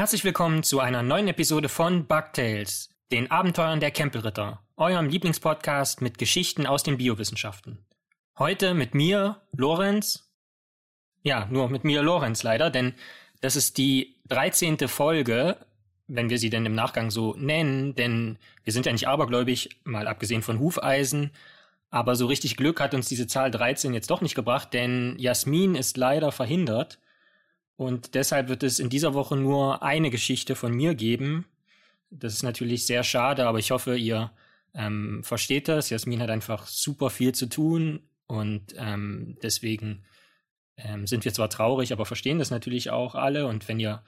Herzlich willkommen zu einer neuen Episode von Bugtails, den Abenteuern der Kempelritter, eurem Lieblingspodcast mit Geschichten aus den Biowissenschaften. Heute mit mir, Lorenz. Ja, nur mit mir, Lorenz leider, denn das ist die 13. Folge, wenn wir sie denn im Nachgang so nennen, denn wir sind ja nicht abergläubig, mal abgesehen von Hufeisen, aber so richtig Glück hat uns diese Zahl 13 jetzt doch nicht gebracht, denn Jasmin ist leider verhindert. Und deshalb wird es in dieser Woche nur eine Geschichte von mir geben. Das ist natürlich sehr schade, aber ich hoffe, ihr ähm, versteht das. Jasmin hat einfach super viel zu tun und ähm, deswegen ähm, sind wir zwar traurig, aber verstehen das natürlich auch alle. Und wenn ihr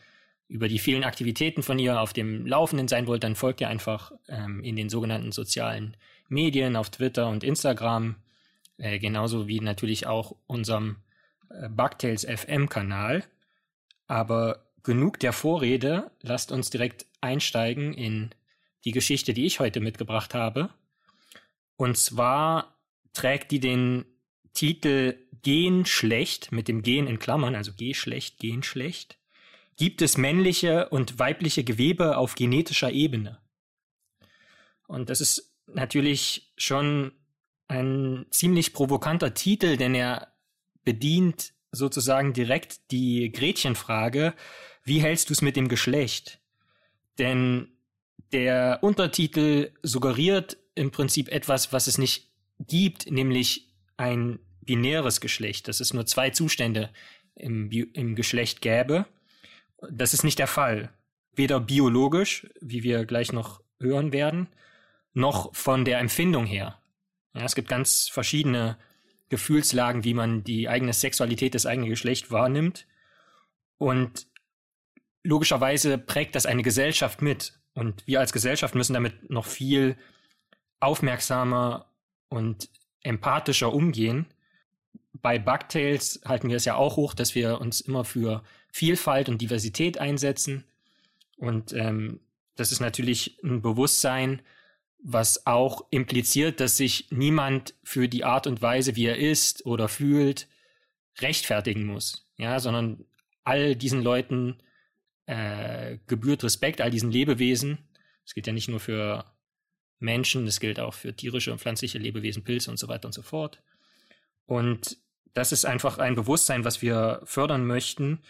über die vielen Aktivitäten von ihr auf dem Laufenden sein wollt, dann folgt ihr einfach ähm, in den sogenannten sozialen Medien auf Twitter und Instagram, äh, genauso wie natürlich auch unserem äh, Bugtails FM Kanal. Aber genug der Vorrede, lasst uns direkt einsteigen in die Geschichte, die ich heute mitgebracht habe. Und zwar trägt die den Titel Gen schlecht mit dem Gen in Klammern, also G schlecht, Gen schlecht. Gibt es männliche und weibliche Gewebe auf genetischer Ebene? Und das ist natürlich schon ein ziemlich provokanter Titel, denn er bedient sozusagen direkt die Gretchenfrage, wie hältst du es mit dem Geschlecht? Denn der Untertitel suggeriert im Prinzip etwas, was es nicht gibt, nämlich ein binäres Geschlecht, dass es nur zwei Zustände im, im Geschlecht gäbe. Das ist nicht der Fall. Weder biologisch, wie wir gleich noch hören werden, noch von der Empfindung her. Ja, es gibt ganz verschiedene Gefühlslagen, wie man die eigene Sexualität, das eigene Geschlecht wahrnimmt. Und logischerweise prägt das eine Gesellschaft mit. Und wir als Gesellschaft müssen damit noch viel aufmerksamer und empathischer umgehen. Bei Bugtails halten wir es ja auch hoch, dass wir uns immer für Vielfalt und Diversität einsetzen. Und ähm, das ist natürlich ein Bewusstsein, was auch impliziert, dass sich niemand für die Art und Weise, wie er ist oder fühlt, rechtfertigen muss, ja, sondern all diesen Leuten äh, gebührt Respekt, all diesen Lebewesen. Es gilt ja nicht nur für Menschen, es gilt auch für tierische und pflanzliche Lebewesen, Pilze und so weiter und so fort. Und das ist einfach ein Bewusstsein, was wir fördern möchten,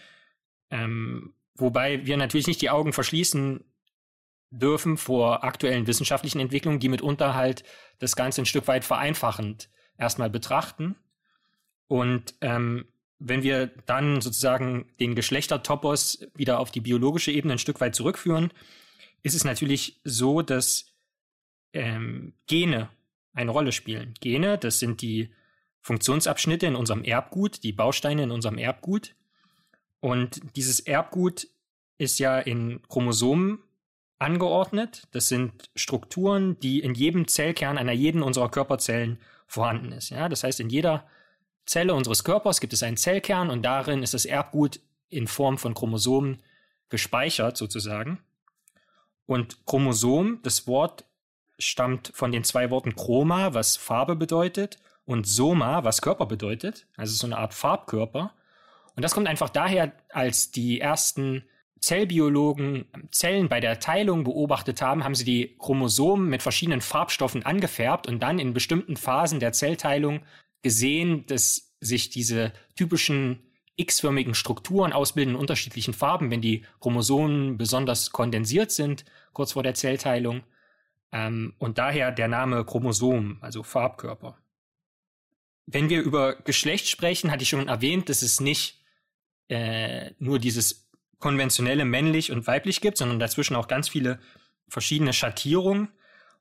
ähm, wobei wir natürlich nicht die Augen verschließen dürfen vor aktuellen wissenschaftlichen Entwicklungen, die mitunter halt das Ganze ein Stück weit vereinfachend erstmal betrachten. Und ähm, wenn wir dann sozusagen den Geschlechtertopos wieder auf die biologische Ebene ein Stück weit zurückführen, ist es natürlich so, dass ähm, Gene eine Rolle spielen. Gene, das sind die Funktionsabschnitte in unserem Erbgut, die Bausteine in unserem Erbgut. Und dieses Erbgut ist ja in Chromosomen angeordnet. Das sind Strukturen, die in jedem Zellkern einer jeden unserer Körperzellen vorhanden ist. Ja, das heißt, in jeder Zelle unseres Körpers gibt es einen Zellkern und darin ist das Erbgut in Form von Chromosomen gespeichert sozusagen. Und Chromosom, das Wort stammt von den zwei Worten Chroma, was Farbe bedeutet, und Soma, was Körper bedeutet, also so eine Art Farbkörper. Und das kommt einfach daher, als die ersten Zellbiologen Zellen bei der Teilung beobachtet haben, haben sie die Chromosomen mit verschiedenen Farbstoffen angefärbt und dann in bestimmten Phasen der Zellteilung gesehen, dass sich diese typischen x-förmigen Strukturen ausbilden in unterschiedlichen Farben, wenn die Chromosomen besonders kondensiert sind, kurz vor der Zellteilung. Ähm, und daher der Name Chromosom, also Farbkörper. Wenn wir über Geschlecht sprechen, hatte ich schon erwähnt, dass es nicht äh, nur dieses konventionelle männlich und weiblich gibt, sondern dazwischen auch ganz viele verschiedene Schattierungen.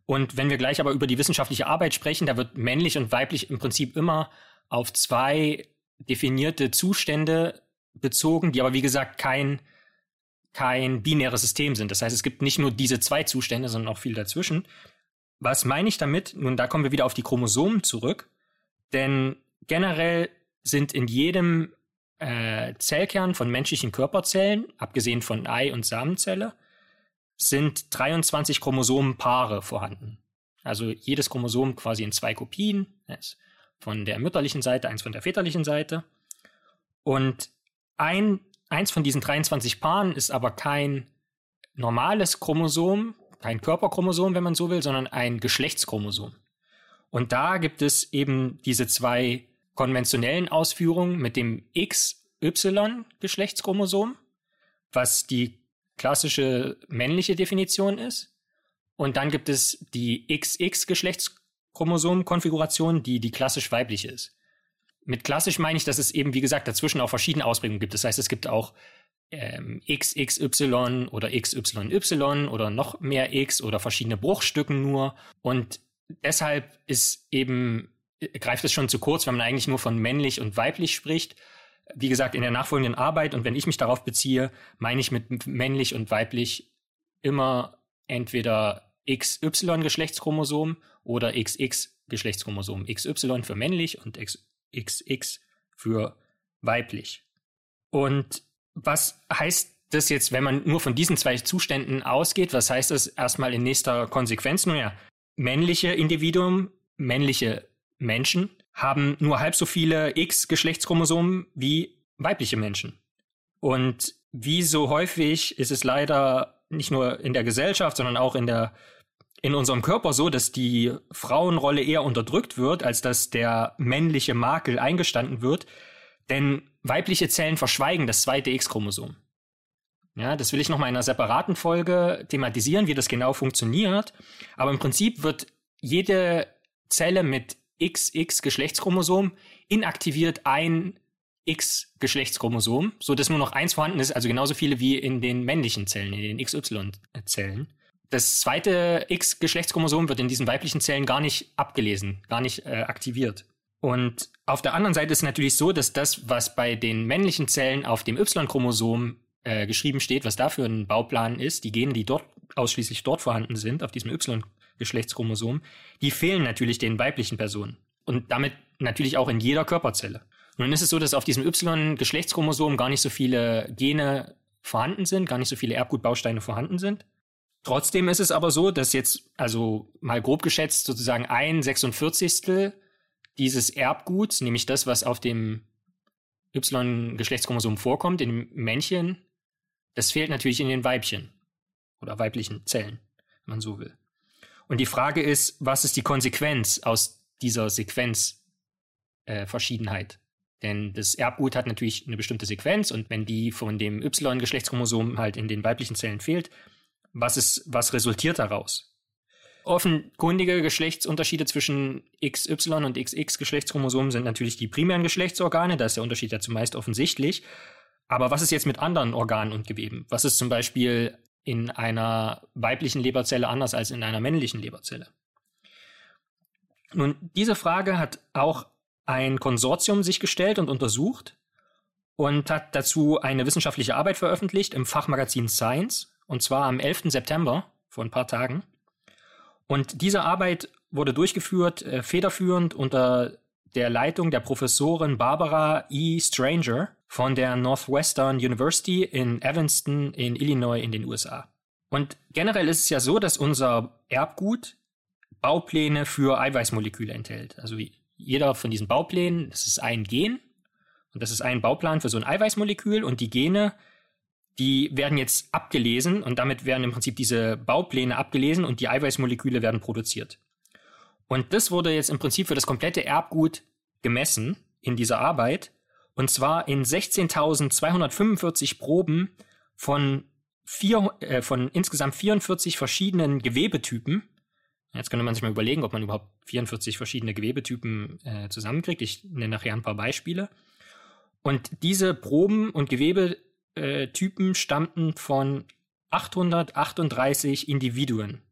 Und wenn wir gleich aber über die wissenschaftliche Arbeit sprechen, da wird männlich und weiblich im Prinzip immer auf zwei definierte Zustände bezogen, die aber wie gesagt kein, kein binäres System sind. Das heißt, es gibt nicht nur diese zwei Zustände, sondern auch viel dazwischen. Was meine ich damit? Nun, da kommen wir wieder auf die Chromosomen zurück. Denn generell sind in jedem äh, Zellkern von menschlichen Körperzellen, abgesehen von Ei- und Samenzelle, sind 23 Chromosomenpaare vorhanden. Also jedes Chromosom quasi in zwei Kopien, von der mütterlichen Seite, eins von der väterlichen Seite. Und ein, eins von diesen 23 Paaren ist aber kein normales Chromosom, kein Körperchromosom, wenn man so will, sondern ein Geschlechtschromosom. Und da gibt es eben diese zwei konventionellen Ausführungen mit dem XY-Geschlechtschromosom, was die klassische männliche Definition ist. Und dann gibt es die XX-Geschlechtschromosom-Konfiguration, die die klassisch weibliche ist. Mit klassisch meine ich, dass es eben, wie gesagt, dazwischen auch verschiedene Ausprägungen gibt. Das heißt, es gibt auch ähm, XXY oder XYY oder noch mehr X oder verschiedene Bruchstücken nur. Und deshalb ist eben, greift es schon zu kurz, wenn man eigentlich nur von männlich und weiblich spricht. Wie gesagt, in der nachfolgenden Arbeit und wenn ich mich darauf beziehe, meine ich mit männlich und weiblich immer entweder XY-Geschlechtschromosom oder XX-Geschlechtschromosom. XY für männlich und XX für weiblich. Und was heißt das jetzt, wenn man nur von diesen zwei Zuständen ausgeht? Was heißt das erstmal in nächster Konsequenz? Nun ja, männliche Individuen, männliche Menschen haben nur halb so viele X-Geschlechtschromosomen wie weibliche Menschen. Und wie so häufig ist es leider nicht nur in der Gesellschaft, sondern auch in der in unserem Körper so, dass die Frauenrolle eher unterdrückt wird, als dass der männliche Makel eingestanden wird. Denn weibliche Zellen verschweigen das zweite X-Chromosom. Ja, das will ich noch mal in einer separaten Folge thematisieren, wie das genau funktioniert. Aber im Prinzip wird jede Zelle mit XX Geschlechtschromosom inaktiviert ein X Geschlechtschromosom, so dass nur noch eins vorhanden ist, also genauso viele wie in den männlichen Zellen, in den XY Zellen. Das zweite X Geschlechtschromosom wird in diesen weiblichen Zellen gar nicht abgelesen, gar nicht äh, aktiviert. Und auf der anderen Seite ist es natürlich so, dass das, was bei den männlichen Zellen auf dem Y-Chromosom äh, geschrieben steht, was da für ein Bauplan ist, die Gene, die dort ausschließlich dort vorhanden sind, auf diesem Y-Geschlechtschromosom, die fehlen natürlich den weiblichen Personen. Und damit natürlich auch in jeder Körperzelle. Nun ist es so, dass auf diesem Y-Geschlechtschromosom gar nicht so viele Gene vorhanden sind, gar nicht so viele Erbgutbausteine vorhanden sind. Trotzdem ist es aber so, dass jetzt, also mal grob geschätzt, sozusagen ein 46 dieses Erbguts, nämlich das, was auf dem Y-Geschlechtschromosom vorkommt, in dem Männchen, das fehlt natürlich in den Weibchen oder weiblichen Zellen, wenn man so will. Und die Frage ist, was ist die Konsequenz aus dieser Sequenzverschiedenheit? Äh, Denn das Erbgut hat natürlich eine bestimmte Sequenz und wenn die von dem Y-Geschlechtschromosom halt in den weiblichen Zellen fehlt, was ist, was resultiert daraus? Offenkundige Geschlechtsunterschiede zwischen XY und XX Geschlechtschromosomen sind natürlich die primären Geschlechtsorgane, da ist der Unterschied ja zumeist offensichtlich. Aber was ist jetzt mit anderen Organen und Geweben? Was ist zum Beispiel in einer weiblichen Leberzelle anders als in einer männlichen Leberzelle? Nun, diese Frage hat auch ein Konsortium sich gestellt und untersucht und hat dazu eine wissenschaftliche Arbeit veröffentlicht im Fachmagazin Science, und zwar am 11. September, vor ein paar Tagen. Und diese Arbeit wurde durchgeführt, äh, federführend unter der Leitung der Professorin Barbara E. Stranger von der Northwestern University in Evanston in Illinois in den USA. Und generell ist es ja so, dass unser Erbgut Baupläne für Eiweißmoleküle enthält. Also jeder von diesen Bauplänen, das ist ein Gen und das ist ein Bauplan für so ein Eiweißmolekül und die Gene die werden jetzt abgelesen und damit werden im Prinzip diese Baupläne abgelesen und die Eiweißmoleküle werden produziert. Und das wurde jetzt im Prinzip für das komplette Erbgut gemessen in dieser Arbeit und zwar in 16.245 Proben von, vier, äh, von insgesamt 44 verschiedenen Gewebetypen. Jetzt könnte man sich mal überlegen, ob man überhaupt 44 verschiedene Gewebetypen äh, zusammenkriegt. Ich nenne nachher ein paar Beispiele. Und diese Proben und Gewebe äh, stammten von 838 Individuen,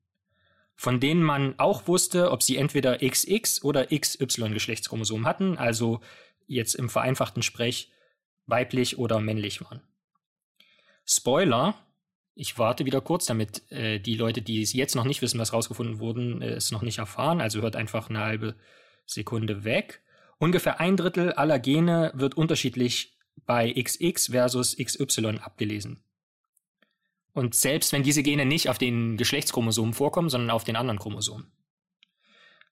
von denen man auch wusste, ob sie entweder XX oder XY Geschlechtschromosom hatten, also jetzt im vereinfachten Sprech weiblich oder männlich waren. Spoiler, ich warte wieder kurz, damit äh, die Leute, die es jetzt noch nicht wissen, was rausgefunden wurden, äh, es noch nicht erfahren, also hört einfach eine halbe Sekunde weg. Ungefähr ein Drittel aller Gene wird unterschiedlich bei XX versus XY abgelesen. Und selbst wenn diese Gene nicht auf den Geschlechtschromosomen vorkommen, sondern auf den anderen Chromosomen.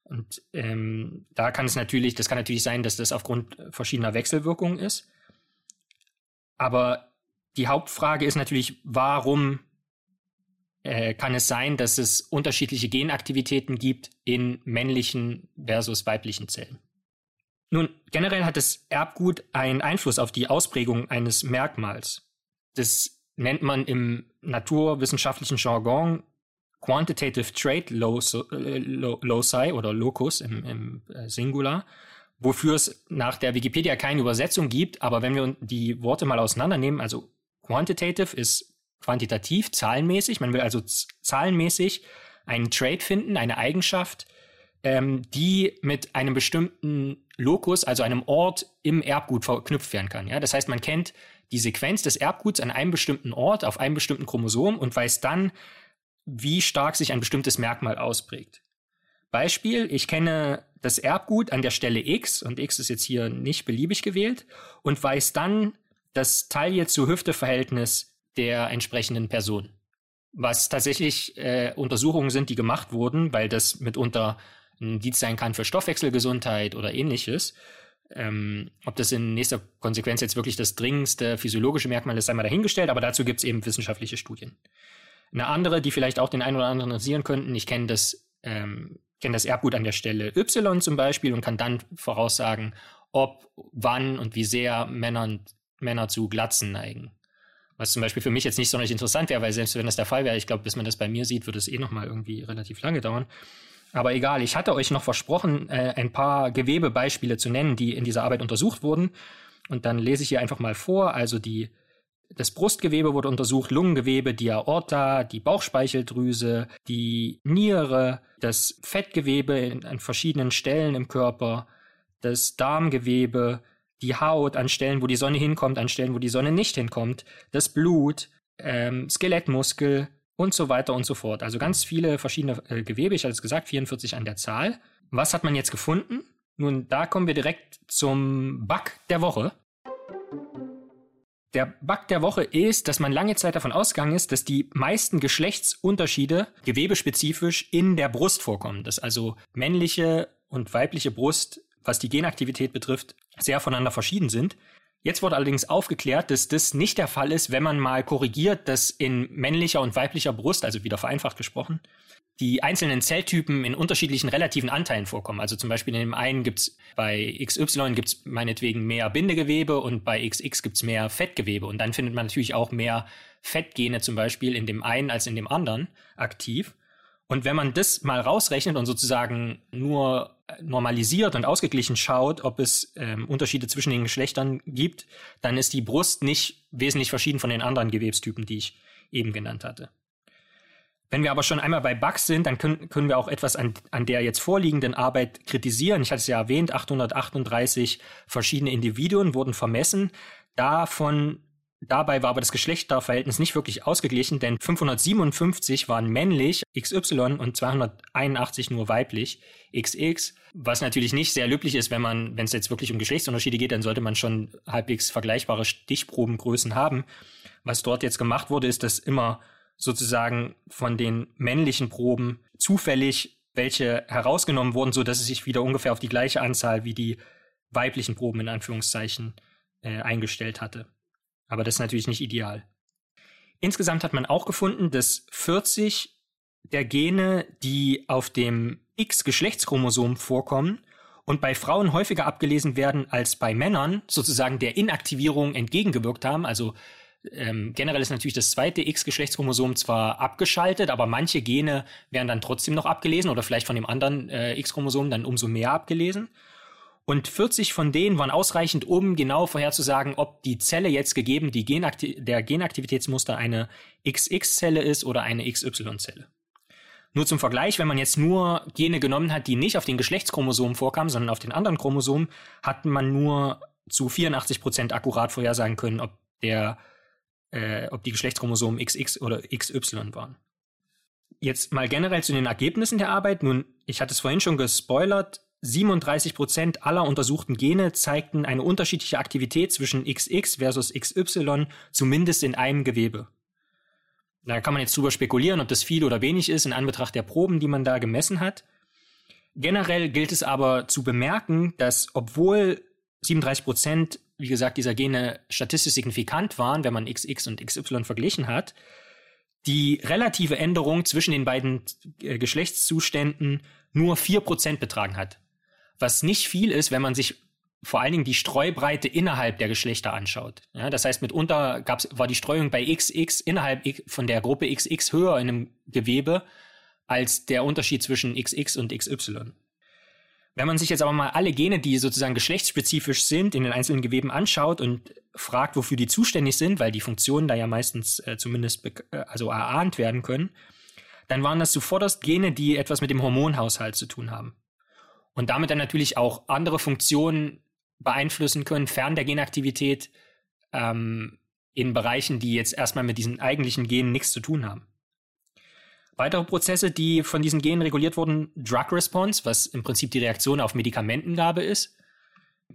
Und ähm, da kann es natürlich, das kann natürlich sein, dass das aufgrund verschiedener Wechselwirkungen ist. Aber die Hauptfrage ist natürlich, warum äh, kann es sein, dass es unterschiedliche Genaktivitäten gibt in männlichen versus weiblichen Zellen. Nun, generell hat das Erbgut einen Einfluss auf die Ausprägung eines Merkmals. Das nennt man im naturwissenschaftlichen Jargon Quantitative Loci, äh, loci oder Locus im, im äh, Singular, wofür es nach der Wikipedia keine Übersetzung gibt, aber wenn wir die Worte mal auseinandernehmen, also Quantitative ist quantitativ, zahlenmäßig, man will also zahlenmäßig einen Trait finden, eine Eigenschaft, ähm, die mit einem bestimmten Lokus, also einem Ort im Erbgut verknüpft werden kann. Ja? Das heißt, man kennt die Sequenz des Erbguts an einem bestimmten Ort, auf einem bestimmten Chromosom und weiß dann, wie stark sich ein bestimmtes Merkmal ausprägt. Beispiel, ich kenne das Erbgut an der Stelle X und X ist jetzt hier nicht beliebig gewählt und weiß dann das Taille zu Hüfte Verhältnis der entsprechenden Person. Was tatsächlich äh, Untersuchungen sind, die gemacht wurden, weil das mitunter ein Dienst sein kann für Stoffwechselgesundheit oder ähnliches. Ähm, ob das in nächster Konsequenz jetzt wirklich das dringendste physiologische Merkmal ist, sei mal dahingestellt, aber dazu gibt es eben wissenschaftliche Studien. Eine andere, die vielleicht auch den einen oder anderen interessieren könnten, ich kenne das, ähm, kenne das Erbgut an der Stelle Y zum Beispiel und kann dann voraussagen, ob, wann und wie sehr Männer, Männer zu Glatzen neigen. Was zum Beispiel für mich jetzt nicht sonderlich interessant wäre, weil selbst wenn das der Fall wäre, ich glaube, bis man das bei mir sieht, würde es eh nochmal irgendwie relativ lange dauern. Aber egal, ich hatte euch noch versprochen, äh, ein paar Gewebebeispiele zu nennen, die in dieser Arbeit untersucht wurden. Und dann lese ich hier einfach mal vor. Also die, das Brustgewebe wurde untersucht, Lungengewebe, die Aorta, die Bauchspeicheldrüse, die Niere, das Fettgewebe in, an verschiedenen Stellen im Körper, das Darmgewebe, die Haut an Stellen, wo die Sonne hinkommt, an Stellen, wo die Sonne nicht hinkommt, das Blut, ähm, Skelettmuskel, und so weiter und so fort. Also ganz viele verschiedene äh, Gewebe, ich hatte es gesagt, 44 an der Zahl. Was hat man jetzt gefunden? Nun, da kommen wir direkt zum Bug der Woche. Der Bug der Woche ist, dass man lange Zeit davon ausgegangen ist, dass die meisten Geschlechtsunterschiede gewebespezifisch in der Brust vorkommen. Dass also männliche und weibliche Brust, was die Genaktivität betrifft, sehr voneinander verschieden sind. Jetzt wurde allerdings aufgeklärt, dass das nicht der Fall ist, wenn man mal korrigiert, dass in männlicher und weiblicher Brust, also wieder vereinfacht gesprochen, die einzelnen Zelltypen in unterschiedlichen relativen Anteilen vorkommen. Also zum Beispiel in dem einen gibt's bei XY gibt's meinetwegen mehr Bindegewebe und bei XX gibt's mehr Fettgewebe. Und dann findet man natürlich auch mehr Fettgene zum Beispiel in dem einen als in dem anderen aktiv. Und wenn man das mal rausrechnet und sozusagen nur normalisiert und ausgeglichen schaut, ob es ähm, Unterschiede zwischen den Geschlechtern gibt, dann ist die Brust nicht wesentlich verschieden von den anderen Gewebstypen, die ich eben genannt hatte. Wenn wir aber schon einmal bei Bugs sind, dann können, können wir auch etwas an, an der jetzt vorliegenden Arbeit kritisieren. Ich hatte es ja erwähnt, 838 verschiedene Individuen wurden vermessen. Davon Dabei war aber das Geschlechterverhältnis nicht wirklich ausgeglichen, denn 557 waren männlich, XY, und 281 nur weiblich, XX, was natürlich nicht sehr löblich ist, wenn man, wenn es jetzt wirklich um Geschlechtsunterschiede geht, dann sollte man schon halbwegs vergleichbare Stichprobengrößen haben. Was dort jetzt gemacht wurde, ist, dass immer sozusagen von den männlichen Proben zufällig welche herausgenommen wurden, so dass es sich wieder ungefähr auf die gleiche Anzahl wie die weiblichen Proben in Anführungszeichen äh, eingestellt hatte. Aber das ist natürlich nicht ideal. Insgesamt hat man auch gefunden, dass 40 der Gene, die auf dem X-Geschlechtschromosom vorkommen und bei Frauen häufiger abgelesen werden als bei Männern, sozusagen der Inaktivierung entgegengewirkt haben. Also ähm, generell ist natürlich das zweite X-Geschlechtschromosom zwar abgeschaltet, aber manche Gene werden dann trotzdem noch abgelesen oder vielleicht von dem anderen äh, X-Chromosom dann umso mehr abgelesen. Und 40 von denen waren ausreichend, um genau vorherzusagen, ob die Zelle jetzt gegeben, die Genakti der Genaktivitätsmuster eine XX-Zelle ist oder eine XY-Zelle. Nur zum Vergleich, wenn man jetzt nur Gene genommen hat, die nicht auf den Geschlechtschromosomen vorkamen, sondern auf den anderen Chromosomen, hat man nur zu 84 Prozent akkurat vorhersagen können, ob der, äh, ob die Geschlechtschromosomen XX oder XY waren. Jetzt mal generell zu den Ergebnissen der Arbeit. Nun, ich hatte es vorhin schon gespoilert. 37 Prozent aller untersuchten Gene zeigten eine unterschiedliche Aktivität zwischen XX versus XY, zumindest in einem Gewebe. Da kann man jetzt drüber spekulieren, ob das viel oder wenig ist in Anbetracht der Proben, die man da gemessen hat. Generell gilt es aber zu bemerken, dass obwohl 37 Prozent, wie gesagt, dieser Gene statistisch signifikant waren, wenn man XX und XY verglichen hat, die relative Änderung zwischen den beiden äh, Geschlechtszuständen nur 4% betragen hat. Was nicht viel ist, wenn man sich vor allen Dingen die Streubreite innerhalb der Geschlechter anschaut. Ja, das heißt, mitunter gab's, war die Streuung bei XX innerhalb von der Gruppe XX höher in einem Gewebe als der Unterschied zwischen XX und XY. Wenn man sich jetzt aber mal alle Gene, die sozusagen geschlechtsspezifisch sind, in den einzelnen Geweben anschaut und fragt, wofür die zuständig sind, weil die Funktionen da ja meistens äh, zumindest äh, also erahnt werden können, dann waren das zuvorderst Gene, die etwas mit dem Hormonhaushalt zu tun haben. Und damit dann natürlich auch andere Funktionen beeinflussen können, fern der Genaktivität, ähm, in Bereichen, die jetzt erstmal mit diesen eigentlichen Genen nichts zu tun haben. Weitere Prozesse, die von diesen Genen reguliert wurden, Drug Response, was im Prinzip die Reaktion auf Medikamentengabe ist,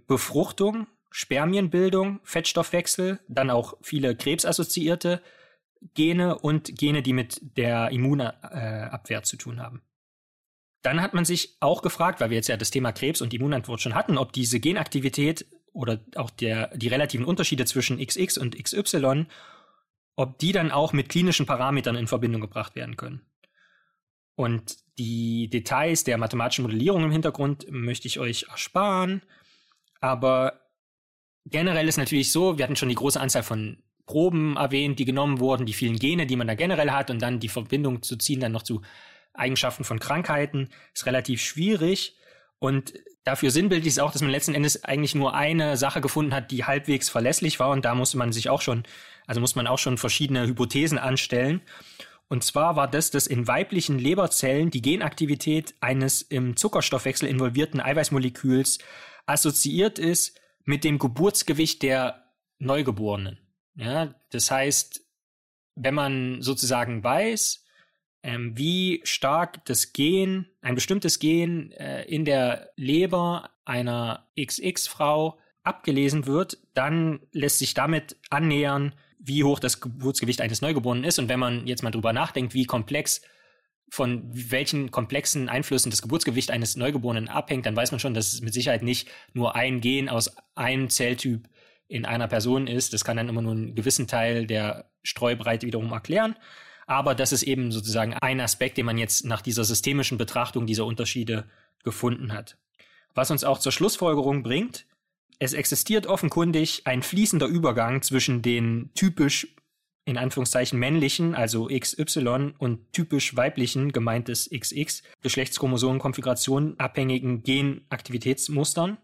Befruchtung, Spermienbildung, Fettstoffwechsel, dann auch viele krebsassoziierte Gene und Gene, die mit der Immunabwehr zu tun haben. Dann hat man sich auch gefragt, weil wir jetzt ja das Thema Krebs und Immunantwort schon hatten, ob diese Genaktivität oder auch der, die relativen Unterschiede zwischen XX und XY, ob die dann auch mit klinischen Parametern in Verbindung gebracht werden können. Und die Details der mathematischen Modellierung im Hintergrund möchte ich euch ersparen. Aber generell ist natürlich so, wir hatten schon die große Anzahl von Proben erwähnt, die genommen wurden, die vielen Gene, die man da generell hat und dann die Verbindung zu ziehen dann noch zu Eigenschaften von Krankheiten, ist relativ schwierig. Und dafür sinnbildlich ist auch, dass man letzten Endes eigentlich nur eine Sache gefunden hat, die halbwegs verlässlich war. Und da musste man sich auch schon, also muss man auch schon verschiedene Hypothesen anstellen. Und zwar war das, dass in weiblichen Leberzellen die Genaktivität eines im Zuckerstoffwechsel involvierten Eiweißmoleküls assoziiert ist mit dem Geburtsgewicht der Neugeborenen. Ja, das heißt, wenn man sozusagen weiß, ähm, wie stark das Gen, ein bestimmtes Gen äh, in der Leber einer XX-Frau abgelesen wird, dann lässt sich damit annähern, wie hoch das Geburtsgewicht eines Neugeborenen ist. Und wenn man jetzt mal drüber nachdenkt, wie komplex von welchen komplexen Einflüssen das Geburtsgewicht eines Neugeborenen abhängt, dann weiß man schon, dass es mit Sicherheit nicht nur ein Gen aus einem Zelltyp in einer Person ist. Das kann dann immer nur einen gewissen Teil der Streubreite wiederum erklären. Aber das ist eben sozusagen ein Aspekt, den man jetzt nach dieser systemischen Betrachtung dieser Unterschiede gefunden hat. Was uns auch zur Schlussfolgerung bringt, es existiert offenkundig ein fließender Übergang zwischen den typisch in Anführungszeichen männlichen, also XY und typisch weiblichen, gemeintes XX, Geschlechtschromosomenkonfiguration abhängigen Genaktivitätsmustern.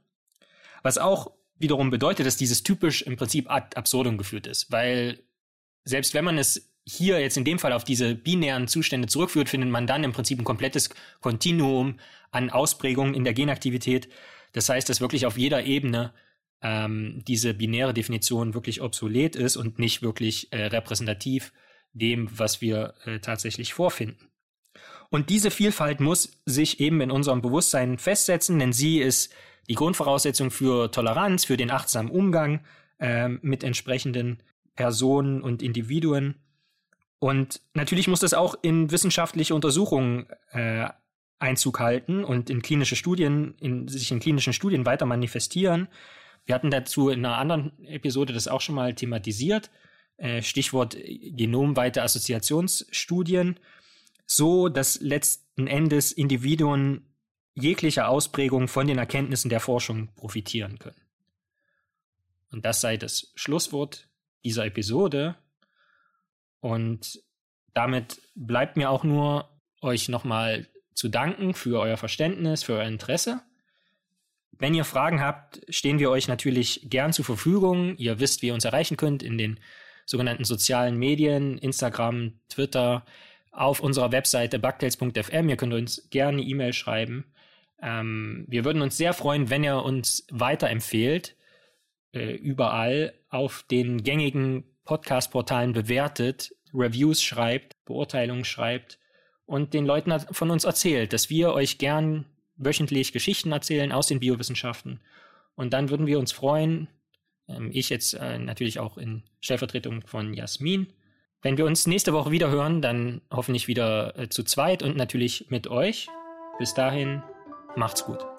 Was auch wiederum bedeutet, dass dieses typisch im Prinzip ad absurdum geführt ist, weil selbst wenn man es hier jetzt in dem Fall auf diese binären Zustände zurückführt, findet man dann im Prinzip ein komplettes Kontinuum an Ausprägungen in der Genaktivität. Das heißt, dass wirklich auf jeder Ebene ähm, diese binäre Definition wirklich obsolet ist und nicht wirklich äh, repräsentativ dem, was wir äh, tatsächlich vorfinden. Und diese Vielfalt muss sich eben in unserem Bewusstsein festsetzen, denn sie ist die Grundvoraussetzung für Toleranz, für den achtsamen Umgang äh, mit entsprechenden Personen und Individuen. Und natürlich muss das auch in wissenschaftliche Untersuchungen äh, Einzug halten und in klinische Studien, in, sich in klinischen Studien weiter manifestieren. Wir hatten dazu in einer anderen Episode das auch schon mal thematisiert. Äh, Stichwort genomweite Assoziationsstudien, so dass letzten Endes Individuen jeglicher Ausprägung von den Erkenntnissen der Forschung profitieren können. Und das sei das Schlusswort dieser Episode. Und damit bleibt mir auch nur, euch nochmal zu danken für euer Verständnis, für euer Interesse. Wenn ihr Fragen habt, stehen wir euch natürlich gern zur Verfügung. Ihr wisst, wie ihr uns erreichen könnt in den sogenannten sozialen Medien, Instagram, Twitter, auf unserer Webseite bugtails.fm. Ihr könnt uns gerne E-Mail schreiben. Ähm, wir würden uns sehr freuen, wenn ihr uns weiterempfehlt, äh, überall auf den gängigen Podcast-Portalen bewertet, Reviews schreibt, Beurteilungen schreibt und den Leuten von uns erzählt, dass wir euch gern wöchentlich Geschichten erzählen aus den Biowissenschaften. Und dann würden wir uns freuen, ähm, ich jetzt äh, natürlich auch in Stellvertretung von Jasmin, wenn wir uns nächste Woche wieder hören, dann hoffentlich wieder äh, zu zweit und natürlich mit euch. Bis dahin, macht's gut.